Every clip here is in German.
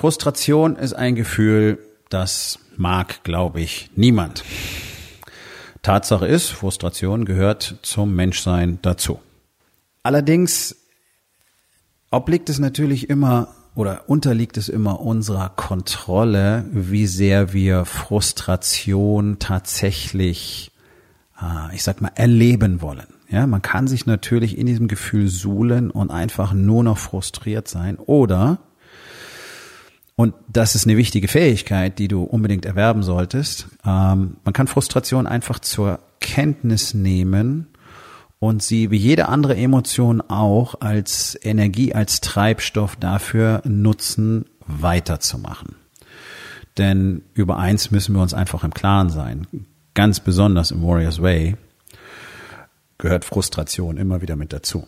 Frustration ist ein Gefühl, das mag, glaube ich, niemand. Tatsache ist, Frustration gehört zum Menschsein dazu. Allerdings obliegt es natürlich immer oder unterliegt es immer unserer Kontrolle, wie sehr wir Frustration tatsächlich, ah, ich sag mal, erleben wollen. Ja, man kann sich natürlich in diesem Gefühl suhlen und einfach nur noch frustriert sein oder und das ist eine wichtige Fähigkeit, die du unbedingt erwerben solltest. Ähm, man kann Frustration einfach zur Kenntnis nehmen und sie wie jede andere Emotion auch als Energie, als Treibstoff dafür nutzen, weiterzumachen. Denn über eins müssen wir uns einfach im Klaren sein. Ganz besonders im Warriors Way gehört Frustration immer wieder mit dazu.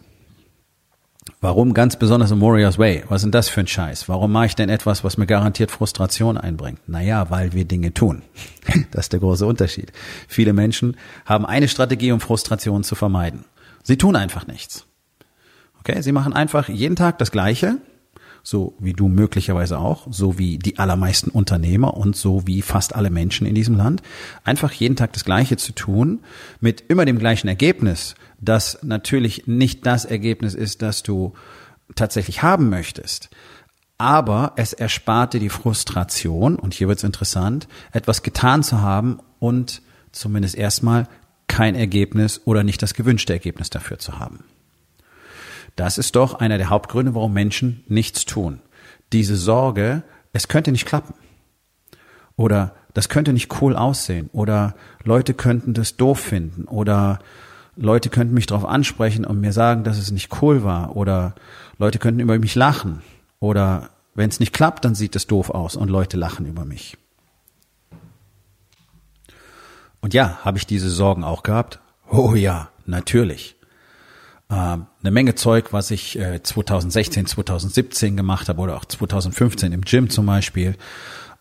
Warum ganz besonders im Warriors Way? Was ist denn das für ein Scheiß? Warum mache ich denn etwas, was mir garantiert Frustration einbringt? Naja, weil wir Dinge tun. Das ist der große Unterschied. Viele Menschen haben eine Strategie, um Frustration zu vermeiden. Sie tun einfach nichts. Okay, sie machen einfach jeden Tag das Gleiche, so wie du möglicherweise auch, so wie die allermeisten Unternehmer und so wie fast alle Menschen in diesem Land, einfach jeden Tag das Gleiche zu tun, mit immer dem gleichen Ergebnis, das natürlich nicht das Ergebnis ist, das du tatsächlich haben möchtest. Aber es erspart dir die Frustration, und hier wird's interessant, etwas getan zu haben und zumindest erstmal kein Ergebnis oder nicht das gewünschte Ergebnis dafür zu haben. Das ist doch einer der Hauptgründe, warum Menschen nichts tun. Diese Sorge, es könnte nicht klappen. Oder das könnte nicht cool aussehen. Oder Leute könnten das doof finden. Oder Leute könnten mich darauf ansprechen und mir sagen, dass es nicht cool war. Oder Leute könnten über mich lachen. Oder wenn es nicht klappt, dann sieht es doof aus und Leute lachen über mich. Und ja, habe ich diese Sorgen auch gehabt? Oh ja, natürlich. Ähm, eine Menge Zeug, was ich 2016, äh, 2017 gemacht habe oder auch 2015 im Gym zum Beispiel,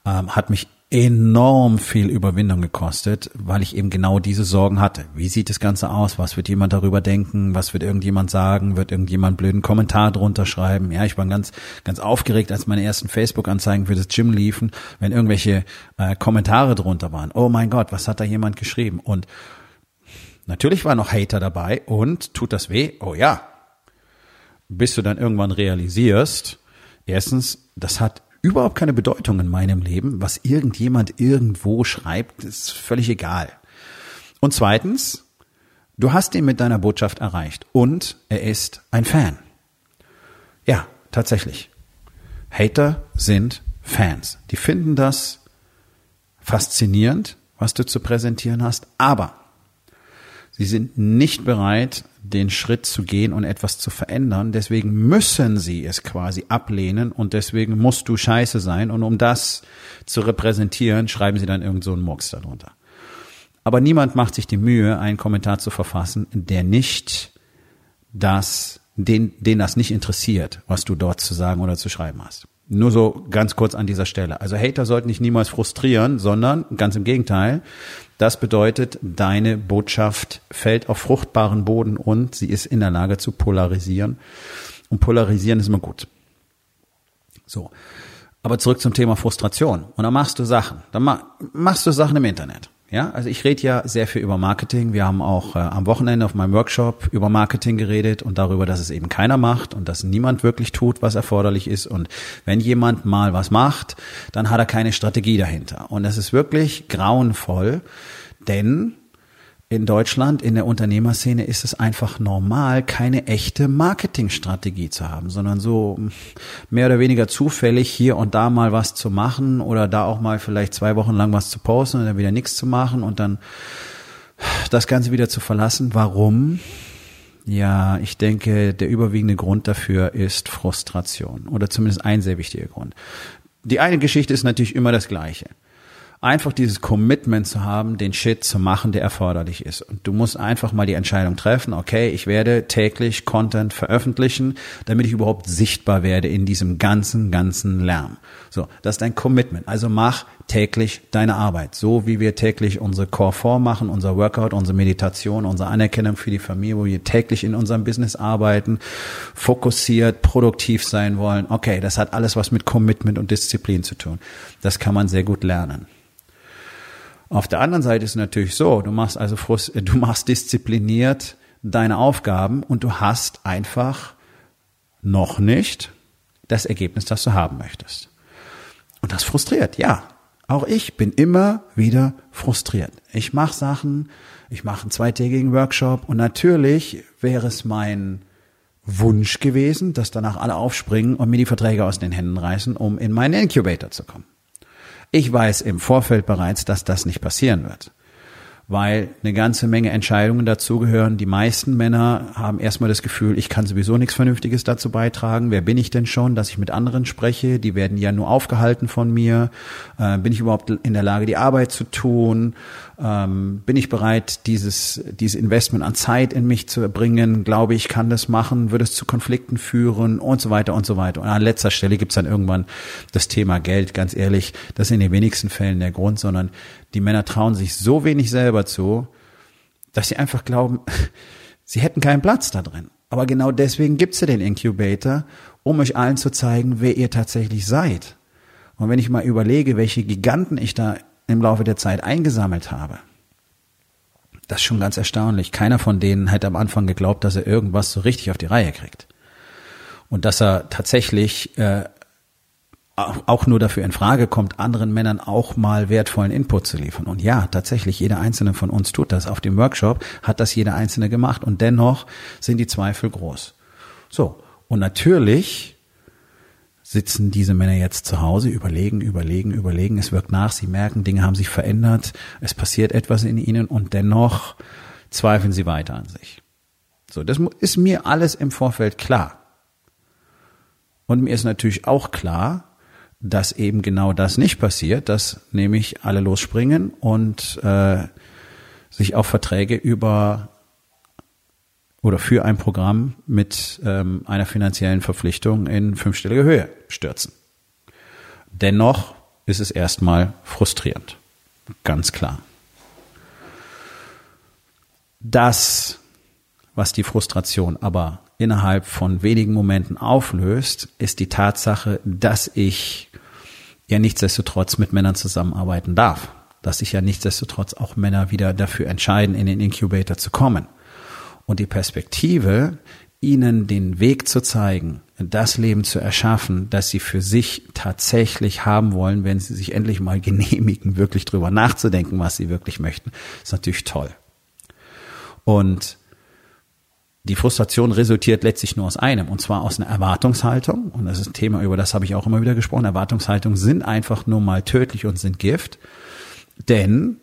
ähm, hat mich enorm viel Überwindung gekostet, weil ich eben genau diese Sorgen hatte. Wie sieht das Ganze aus? Was wird jemand darüber denken? Was wird irgendjemand sagen? Wird irgendjemand blöden Kommentar drunter schreiben? Ja, ich war ganz, ganz aufgeregt, als meine ersten Facebook-Anzeigen für das Gym liefen, wenn irgendwelche äh, Kommentare drunter waren. Oh mein Gott, was hat da jemand geschrieben? Und Natürlich war noch Hater dabei und tut das weh? Oh ja. Bis du dann irgendwann realisierst, erstens, das hat überhaupt keine Bedeutung in meinem Leben. Was irgendjemand irgendwo schreibt, ist völlig egal. Und zweitens, du hast ihn mit deiner Botschaft erreicht und er ist ein Fan. Ja, tatsächlich. Hater sind Fans. Die finden das faszinierend, was du zu präsentieren hast, aber Sie sind nicht bereit, den Schritt zu gehen und etwas zu verändern. Deswegen müssen sie es quasi ablehnen und deswegen musst du scheiße sein. Und um das zu repräsentieren, schreiben sie dann irgend so einen Murks darunter. Aber niemand macht sich die Mühe, einen Kommentar zu verfassen, der nicht das, den, den das nicht interessiert, was du dort zu sagen oder zu schreiben hast. Nur so ganz kurz an dieser Stelle. Also Hater sollten dich niemals frustrieren, sondern ganz im Gegenteil. Das bedeutet, deine Botschaft fällt auf fruchtbaren Boden und sie ist in der Lage zu polarisieren. Und polarisieren ist immer gut. So. Aber zurück zum Thema Frustration. Und dann machst du Sachen. Dann machst du Sachen im Internet. Ja, also ich rede ja sehr viel über Marketing. Wir haben auch äh, am Wochenende auf meinem Workshop über Marketing geredet und darüber, dass es eben keiner macht und dass niemand wirklich tut, was erforderlich ist. Und wenn jemand mal was macht, dann hat er keine Strategie dahinter. Und das ist wirklich grauenvoll, denn in Deutschland, in der Unternehmerszene ist es einfach normal, keine echte Marketingstrategie zu haben, sondern so mehr oder weniger zufällig hier und da mal was zu machen oder da auch mal vielleicht zwei Wochen lang was zu posten und dann wieder nichts zu machen und dann das Ganze wieder zu verlassen. Warum? Ja, ich denke, der überwiegende Grund dafür ist Frustration oder zumindest ein sehr wichtiger Grund. Die eine Geschichte ist natürlich immer das gleiche einfach dieses Commitment zu haben, den Shit zu machen, der erforderlich ist. Und du musst einfach mal die Entscheidung treffen, okay, ich werde täglich Content veröffentlichen, damit ich überhaupt sichtbar werde in diesem ganzen, ganzen Lärm. So, das ist dein Commitment. Also mach täglich deine Arbeit. So wie wir täglich unsere Core 4 machen, unser Workout, unsere Meditation, unsere Anerkennung für die Familie, wo wir täglich in unserem Business arbeiten, fokussiert, produktiv sein wollen. Okay, das hat alles was mit Commitment und Disziplin zu tun. Das kann man sehr gut lernen. Auf der anderen Seite ist es natürlich so, du machst also Frust, du machst diszipliniert deine Aufgaben und du hast einfach noch nicht das Ergebnis, das du haben möchtest. Und das frustriert, ja. Auch ich bin immer wieder frustriert. Ich mache Sachen, ich mache einen zweitägigen Workshop und natürlich wäre es mein Wunsch gewesen, dass danach alle aufspringen und mir die Verträge aus den Händen reißen, um in meinen Incubator zu kommen. Ich weiß im Vorfeld bereits, dass das nicht passieren wird weil eine ganze Menge Entscheidungen dazugehören. Die meisten Männer haben erstmal das Gefühl, ich kann sowieso nichts Vernünftiges dazu beitragen. Wer bin ich denn schon, dass ich mit anderen spreche? Die werden ja nur aufgehalten von mir. Äh, bin ich überhaupt in der Lage, die Arbeit zu tun? Ähm, bin ich bereit, dieses, dieses Investment an Zeit in mich zu erbringen? Glaube ich, kann das machen? Würde es zu Konflikten führen? Und so weiter und so weiter. Und an letzter Stelle gibt's dann irgendwann das Thema Geld. Ganz ehrlich, das ist in den wenigsten Fällen der Grund, sondern die Männer trauen sich so wenig selber zu, dass sie einfach glauben, sie hätten keinen Platz da drin. Aber genau deswegen gibt's ja den Incubator, um euch allen zu zeigen, wer ihr tatsächlich seid. Und wenn ich mal überlege, welche Giganten ich da im Laufe der Zeit eingesammelt habe, das ist schon ganz erstaunlich. Keiner von denen hätte am Anfang geglaubt, dass er irgendwas so richtig auf die Reihe kriegt. Und dass er tatsächlich äh, auch nur dafür in Frage kommt, anderen Männern auch mal wertvollen Input zu liefern. Und ja, tatsächlich, jeder einzelne von uns tut das. Auf dem Workshop hat das jeder einzelne gemacht und dennoch sind die Zweifel groß. So. Und natürlich sitzen diese Männer jetzt zu Hause, überlegen, überlegen, überlegen. Es wirkt nach, sie merken, Dinge haben sich verändert, es passiert etwas in ihnen und dennoch zweifeln sie weiter an sich. So, das ist mir alles im Vorfeld klar. Und mir ist natürlich auch klar, dass eben genau das nicht passiert, dass nämlich alle losspringen und äh, sich auf Verträge über oder für ein Programm mit ähm, einer finanziellen Verpflichtung in fünfstellige Höhe stürzen. Dennoch ist es erstmal frustrierend. Ganz klar. Das, was die Frustration aber innerhalb von wenigen Momenten auflöst, ist die Tatsache, dass ich ja nichtsdestotrotz mit Männern zusammenarbeiten darf. Dass sich ja nichtsdestotrotz auch Männer wieder dafür entscheiden, in den Incubator zu kommen. Und die Perspektive, ihnen den Weg zu zeigen, das Leben zu erschaffen, das sie für sich tatsächlich haben wollen, wenn sie sich endlich mal genehmigen, wirklich drüber nachzudenken, was sie wirklich möchten, ist natürlich toll. Und die Frustration resultiert letztlich nur aus einem, und zwar aus einer Erwartungshaltung. Und das ist ein Thema, über das habe ich auch immer wieder gesprochen. Erwartungshaltungen sind einfach nur mal tödlich und sind Gift. Denn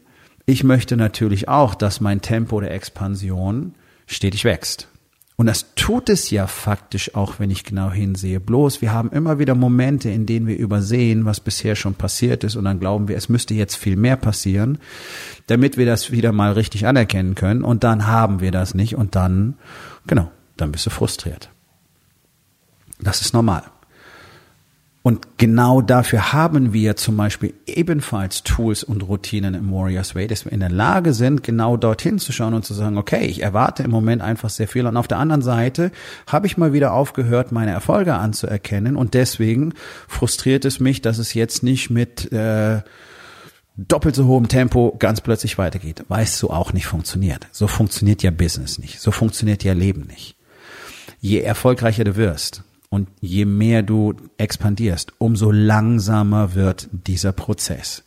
ich möchte natürlich auch, dass mein Tempo der Expansion stetig wächst. Und das tut es ja faktisch auch, wenn ich genau hinsehe. Bloß wir haben immer wieder Momente, in denen wir übersehen, was bisher schon passiert ist und dann glauben wir, es müsste jetzt viel mehr passieren, damit wir das wieder mal richtig anerkennen können und dann haben wir das nicht und dann, genau, dann bist du frustriert. Das ist normal. Und genau dafür haben wir zum Beispiel ebenfalls Tools und Routinen im Warriors Way, dass wir in der Lage sind, genau dorthin zu schauen und zu sagen, okay, ich erwarte im Moment einfach sehr viel. Und auf der anderen Seite habe ich mal wieder aufgehört, meine Erfolge anzuerkennen. Und deswegen frustriert es mich, dass es jetzt nicht mit äh, doppelt so hohem Tempo ganz plötzlich weitergeht, weil es so auch nicht funktioniert. So funktioniert ja Business nicht. So funktioniert ja Leben nicht. Je erfolgreicher du wirst, und je mehr du expandierst, umso langsamer wird dieser Prozess.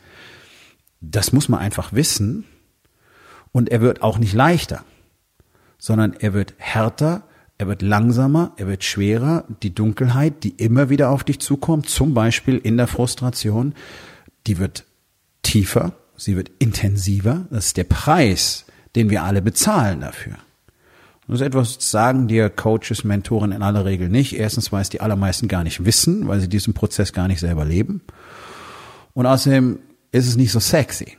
Das muss man einfach wissen. Und er wird auch nicht leichter, sondern er wird härter, er wird langsamer, er wird schwerer. Die Dunkelheit, die immer wieder auf dich zukommt, zum Beispiel in der Frustration, die wird tiefer, sie wird intensiver. Das ist der Preis, den wir alle bezahlen dafür. Das ist etwas, sagen dir Coaches, Mentoren in aller Regel nicht. Erstens, weil es die allermeisten gar nicht wissen, weil sie diesen Prozess gar nicht selber leben. Und außerdem ist es nicht so sexy.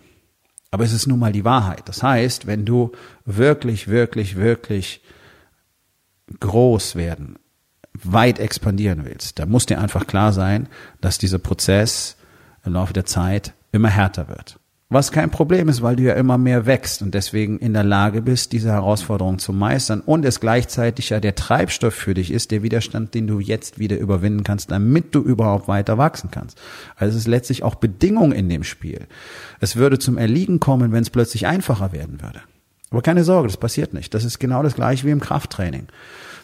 Aber es ist nun mal die Wahrheit. Das heißt, wenn du wirklich, wirklich, wirklich groß werden, weit expandieren willst, dann muss dir einfach klar sein, dass dieser Prozess im Laufe der Zeit immer härter wird. Was kein Problem ist, weil du ja immer mehr wächst und deswegen in der Lage bist, diese Herausforderung zu meistern und es gleichzeitig ja der Treibstoff für dich ist, der Widerstand, den du jetzt wieder überwinden kannst, damit du überhaupt weiter wachsen kannst. Also es ist letztlich auch Bedingung in dem Spiel. Es würde zum Erliegen kommen, wenn es plötzlich einfacher werden würde. Aber keine Sorge, das passiert nicht. Das ist genau das gleiche wie im Krafttraining.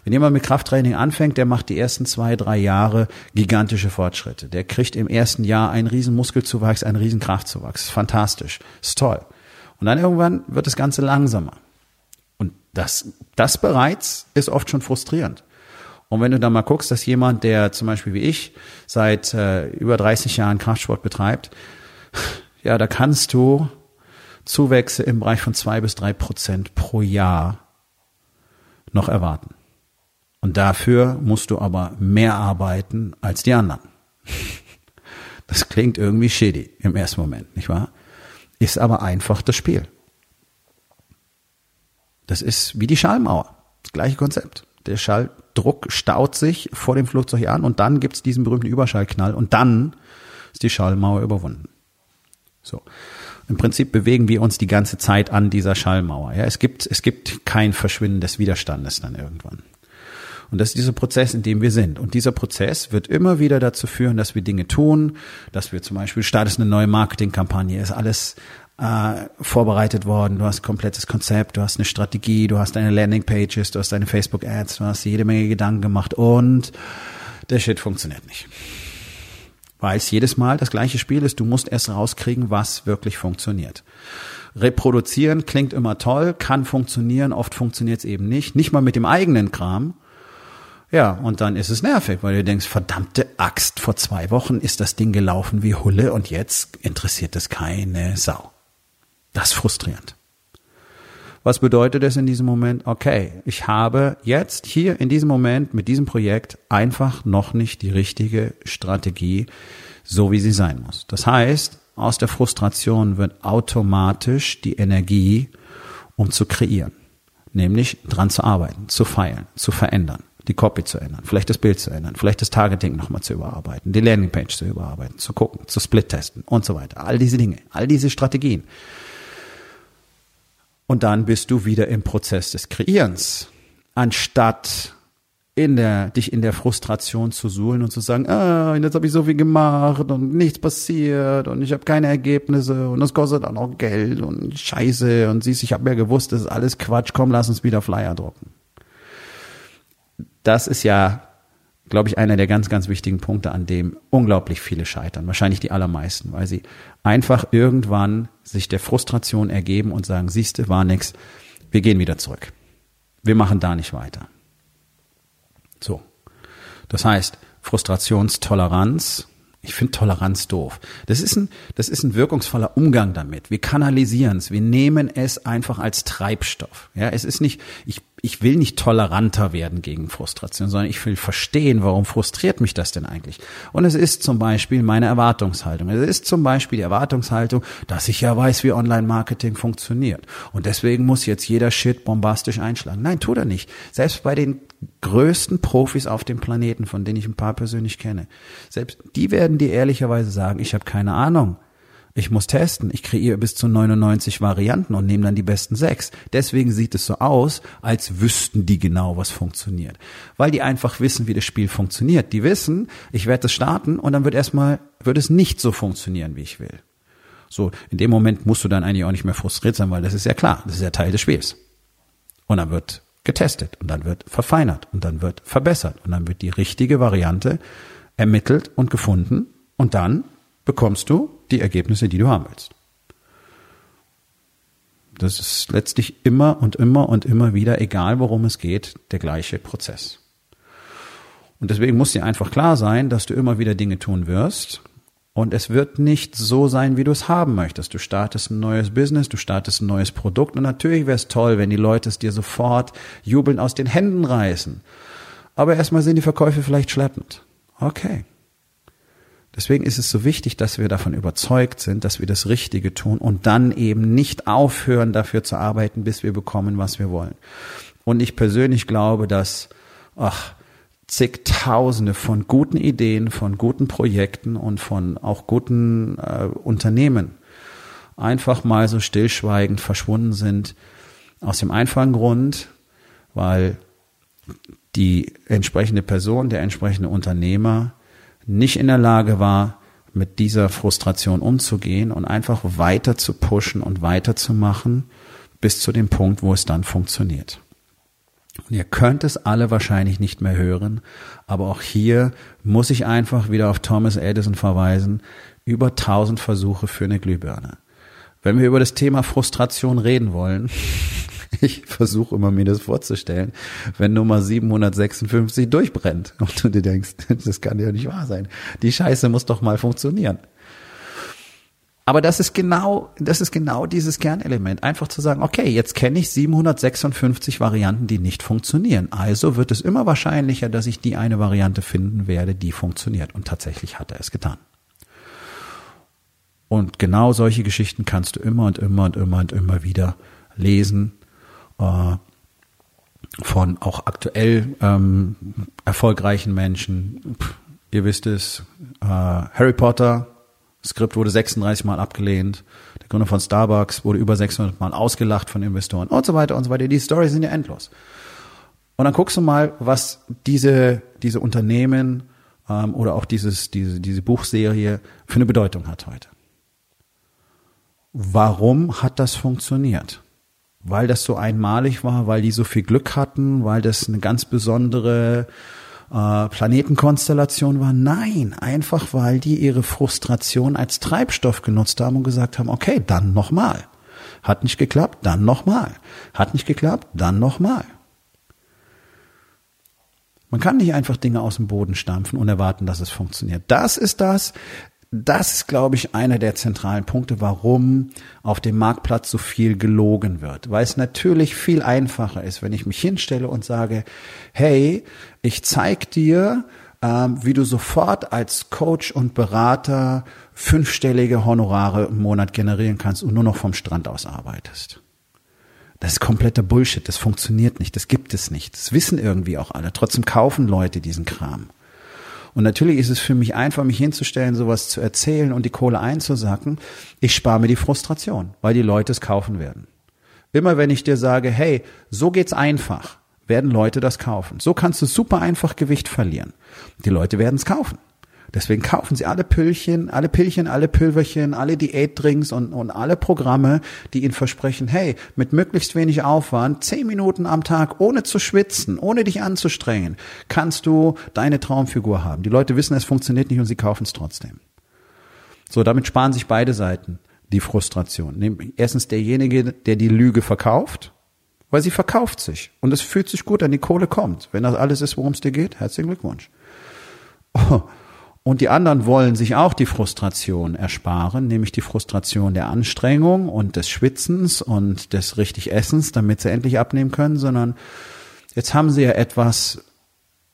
Wenn jemand mit Krafttraining anfängt, der macht die ersten zwei, drei Jahre gigantische Fortschritte. Der kriegt im ersten Jahr einen riesen Muskelzuwachs, einen riesen Kraftzuwachs. Fantastisch. Ist toll. Und dann irgendwann wird das Ganze langsamer. Und das, das bereits ist oft schon frustrierend. Und wenn du dann mal guckst, dass jemand, der zum Beispiel wie ich seit äh, über 30 Jahren Kraftsport betreibt, ja, da kannst du Zuwächse im Bereich von zwei bis drei Prozent pro Jahr noch erwarten. Und dafür musst du aber mehr arbeiten als die anderen. Das klingt irgendwie shitty im ersten Moment, nicht wahr? Ist aber einfach das Spiel. Das ist wie die Schallmauer. Das gleiche Konzept. Der Schalldruck staut sich vor dem Flugzeug an und dann gibt's diesen berühmten Überschallknall und dann ist die Schallmauer überwunden. So. Im Prinzip bewegen wir uns die ganze Zeit an dieser Schallmauer. Ja, es gibt, es gibt kein Verschwinden des Widerstandes dann irgendwann. Und das ist dieser Prozess, in dem wir sind. Und dieser Prozess wird immer wieder dazu führen, dass wir Dinge tun, dass wir zum Beispiel startest eine neue Marketingkampagne, ist alles äh, vorbereitet worden, du hast ein komplettes Konzept, du hast eine Strategie, du hast deine Landingpages, du hast deine Facebook-Ads, du hast jede Menge Gedanken gemacht und der Shit funktioniert nicht. Weil es jedes Mal das gleiche Spiel ist, du musst erst rauskriegen, was wirklich funktioniert. Reproduzieren klingt immer toll, kann funktionieren, oft funktioniert es eben nicht, nicht mal mit dem eigenen Kram. Ja, und dann ist es nervig, weil du denkst, verdammte Axt, vor zwei Wochen ist das Ding gelaufen wie Hulle und jetzt interessiert es keine Sau. Das ist frustrierend. Was bedeutet es in diesem Moment? Okay, ich habe jetzt hier in diesem Moment mit diesem Projekt einfach noch nicht die richtige Strategie, so wie sie sein muss. Das heißt, aus der Frustration wird automatisch die Energie, um zu kreieren, nämlich dran zu arbeiten, zu feilen, zu verändern die Copy zu ändern, vielleicht das Bild zu ändern, vielleicht das Targeting nochmal zu überarbeiten, die Landingpage zu überarbeiten, zu gucken, zu split-testen und so weiter. All diese Dinge, all diese Strategien. Und dann bist du wieder im Prozess des Kreierens, anstatt in der, dich in der Frustration zu suhlen und zu sagen, ah, jetzt habe ich so viel gemacht und nichts passiert und ich habe keine Ergebnisse und das kostet auch noch Geld und Scheiße und siehst, ich habe ja gewusst, das ist alles Quatsch, komm, lass uns wieder Flyer drucken das ist ja, glaube ich, einer der ganz, ganz wichtigen Punkte, an dem unglaublich viele scheitern. Wahrscheinlich die allermeisten, weil sie einfach irgendwann sich der Frustration ergeben und sagen, siehste, war nix, wir gehen wieder zurück. Wir machen da nicht weiter. So. Das heißt, Frustrationstoleranz, ich finde Toleranz doof. Das ist ein, das ist ein wirkungsvoller Umgang damit. Wir kanalisieren es. Wir nehmen es einfach als Treibstoff. Ja, es ist nicht, ich ich will nicht toleranter werden gegen Frustration, sondern ich will verstehen, warum frustriert mich das denn eigentlich? Und es ist zum Beispiel meine Erwartungshaltung. Es ist zum Beispiel die Erwartungshaltung, dass ich ja weiß, wie Online-Marketing funktioniert. Und deswegen muss jetzt jeder Shit bombastisch einschlagen. Nein, tut er nicht. Selbst bei den größten Profis auf dem Planeten, von denen ich ein paar persönlich kenne, selbst die werden dir ehrlicherweise sagen, ich habe keine Ahnung. Ich muss testen. Ich kreiere bis zu 99 Varianten und nehme dann die besten sechs. Deswegen sieht es so aus, als wüssten die genau, was funktioniert. Weil die einfach wissen, wie das Spiel funktioniert. Die wissen, ich werde es starten und dann wird erstmal, wird es nicht so funktionieren, wie ich will. So, in dem Moment musst du dann eigentlich auch nicht mehr frustriert sein, weil das ist ja klar. Das ist ja Teil des Spiels. Und dann wird getestet und dann wird verfeinert und dann wird verbessert und dann wird die richtige Variante ermittelt und gefunden und dann bekommst du die Ergebnisse, die du haben willst. Das ist letztlich immer und immer und immer wieder, egal worum es geht, der gleiche Prozess. Und deswegen muss dir einfach klar sein, dass du immer wieder Dinge tun wirst Und es wird nicht so sein, wie du es haben möchtest. Du startest ein neues Business, du startest ein neues Produkt und natürlich wäre es toll, wenn die Leute es dir sofort jubeln aus den Händen reißen. Aber erstmal sind die Verkäufe vielleicht schleppend. Okay. Deswegen ist es so wichtig, dass wir davon überzeugt sind, dass wir das Richtige tun und dann eben nicht aufhören, dafür zu arbeiten, bis wir bekommen, was wir wollen. Und ich persönlich glaube, dass, ach, zigtausende von guten Ideen, von guten Projekten und von auch guten äh, Unternehmen einfach mal so stillschweigend verschwunden sind. Aus dem einfachen Grund, weil die entsprechende Person, der entsprechende Unternehmer nicht in der Lage war, mit dieser Frustration umzugehen und einfach weiter zu pushen und weiterzumachen bis zu dem Punkt, wo es dann funktioniert. Und ihr könnt es alle wahrscheinlich nicht mehr hören, aber auch hier muss ich einfach wieder auf Thomas Edison verweisen. Über 1000 Versuche für eine Glühbirne. Wenn wir über das Thema Frustration reden wollen, ich versuche immer mir das vorzustellen, wenn Nummer 756 durchbrennt und du dir denkst, das kann ja nicht wahr sein. Die Scheiße muss doch mal funktionieren. Aber das ist genau, das ist genau dieses Kernelement. Einfach zu sagen, okay, jetzt kenne ich 756 Varianten, die nicht funktionieren. Also wird es immer wahrscheinlicher, dass ich die eine Variante finden werde, die funktioniert. Und tatsächlich hat er es getan. Und genau solche Geschichten kannst du immer und immer und immer und immer wieder lesen. Äh, von auch aktuell ähm, erfolgreichen Menschen. Pff, ihr wisst es, äh, Harry Potter, Skript wurde 36 Mal abgelehnt. Der Gründer von Starbucks wurde über 600 Mal ausgelacht von Investoren und so weiter und so weiter. Die Storys sind ja endlos. Und dann guckst du mal, was diese, diese Unternehmen ähm, oder auch dieses, diese, diese Buchserie für eine Bedeutung hat heute. Warum hat das funktioniert? Weil das so einmalig war, weil die so viel Glück hatten, weil das eine ganz besondere äh, Planetenkonstellation war. Nein, einfach weil die ihre Frustration als Treibstoff genutzt haben und gesagt haben, okay, dann nochmal. Hat nicht geklappt, dann nochmal. Hat nicht geklappt, dann nochmal. Man kann nicht einfach Dinge aus dem Boden stampfen und erwarten, dass es funktioniert. Das ist das, das ist, glaube ich, einer der zentralen Punkte, warum auf dem Marktplatz so viel gelogen wird. Weil es natürlich viel einfacher ist, wenn ich mich hinstelle und sage, hey, ich zeig dir, ähm, wie du sofort als Coach und Berater fünfstellige Honorare im Monat generieren kannst und nur noch vom Strand aus arbeitest. Das ist kompletter Bullshit. Das funktioniert nicht. Das gibt es nicht. Das wissen irgendwie auch alle. Trotzdem kaufen Leute diesen Kram. Und natürlich ist es für mich einfach, mich hinzustellen, sowas zu erzählen und die Kohle einzusacken. Ich spare mir die Frustration, weil die Leute es kaufen werden. Immer wenn ich dir sage, hey, so geht's einfach, werden Leute das kaufen. So kannst du super einfach Gewicht verlieren. Die Leute werden es kaufen. Deswegen kaufen sie alle Püllchen, alle Pillchen, alle Pülverchen, alle Diätdrinks und, und alle Programme, die ihnen versprechen, hey, mit möglichst wenig Aufwand, zehn Minuten am Tag, ohne zu schwitzen, ohne dich anzustrengen, kannst du deine Traumfigur haben. Die Leute wissen, es funktioniert nicht und sie kaufen es trotzdem. So, damit sparen sich beide Seiten die Frustration. Erstens derjenige, der die Lüge verkauft, weil sie verkauft sich und es fühlt sich gut an, die Kohle kommt. Wenn das alles ist, worum es dir geht, herzlichen Glückwunsch. Und die anderen wollen sich auch die Frustration ersparen, nämlich die Frustration der Anstrengung und des Schwitzens und des richtig Essens, damit sie endlich abnehmen können, sondern jetzt haben sie ja etwas,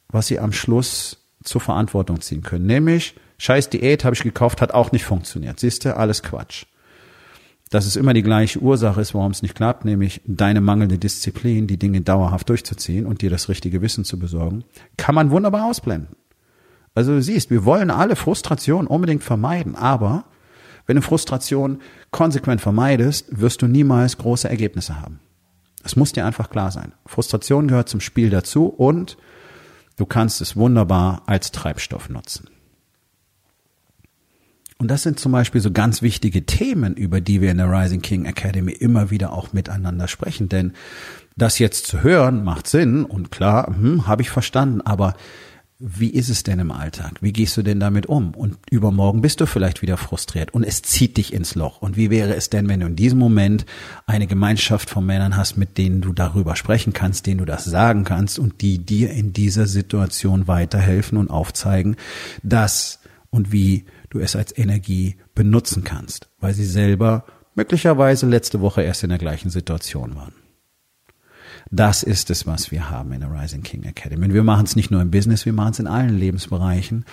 was sie am Schluss zur Verantwortung ziehen können. Nämlich, scheiß Diät habe ich gekauft, hat auch nicht funktioniert. Siehst du, alles Quatsch. Dass es immer die gleiche Ursache ist, warum es nicht klappt, nämlich deine mangelnde Disziplin, die Dinge dauerhaft durchzuziehen und dir das richtige Wissen zu besorgen, kann man wunderbar ausblenden. Also du siehst, wir wollen alle Frustration unbedingt vermeiden, aber wenn du Frustration konsequent vermeidest, wirst du niemals große Ergebnisse haben. Es muss dir einfach klar sein. Frustration gehört zum Spiel dazu und du kannst es wunderbar als Treibstoff nutzen. Und das sind zum Beispiel so ganz wichtige Themen, über die wir in der Rising King Academy immer wieder auch miteinander sprechen. Denn das jetzt zu hören macht Sinn und klar, hm, habe ich verstanden, aber wie ist es denn im Alltag? Wie gehst du denn damit um? Und übermorgen bist du vielleicht wieder frustriert und es zieht dich ins Loch. Und wie wäre es denn, wenn du in diesem Moment eine Gemeinschaft von Männern hast, mit denen du darüber sprechen kannst, denen du das sagen kannst und die dir in dieser Situation weiterhelfen und aufzeigen, dass und wie du es als Energie benutzen kannst, weil sie selber möglicherweise letzte Woche erst in der gleichen Situation waren. Das ist es, was wir haben in der Rising King Academy. Und wir machen es nicht nur im Business, wir machen es in allen Lebensbereichen,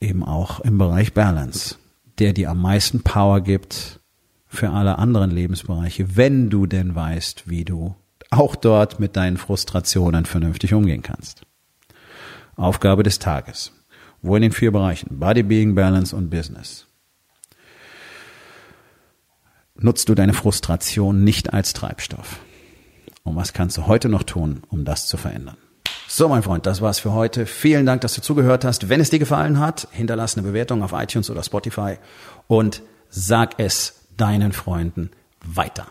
eben auch im Bereich Balance, der dir am meisten Power gibt für alle anderen Lebensbereiche, wenn du denn weißt, wie du auch dort mit deinen Frustrationen vernünftig umgehen kannst. Aufgabe des Tages. Wo in den vier Bereichen? Body, Being, Balance und Business. Nutzt du deine Frustration nicht als Treibstoff? Und was kannst du heute noch tun, um das zu verändern? So, mein Freund, das war's für heute. Vielen Dank, dass du zugehört hast. Wenn es dir gefallen hat, hinterlass eine Bewertung auf iTunes oder Spotify und sag es deinen Freunden weiter.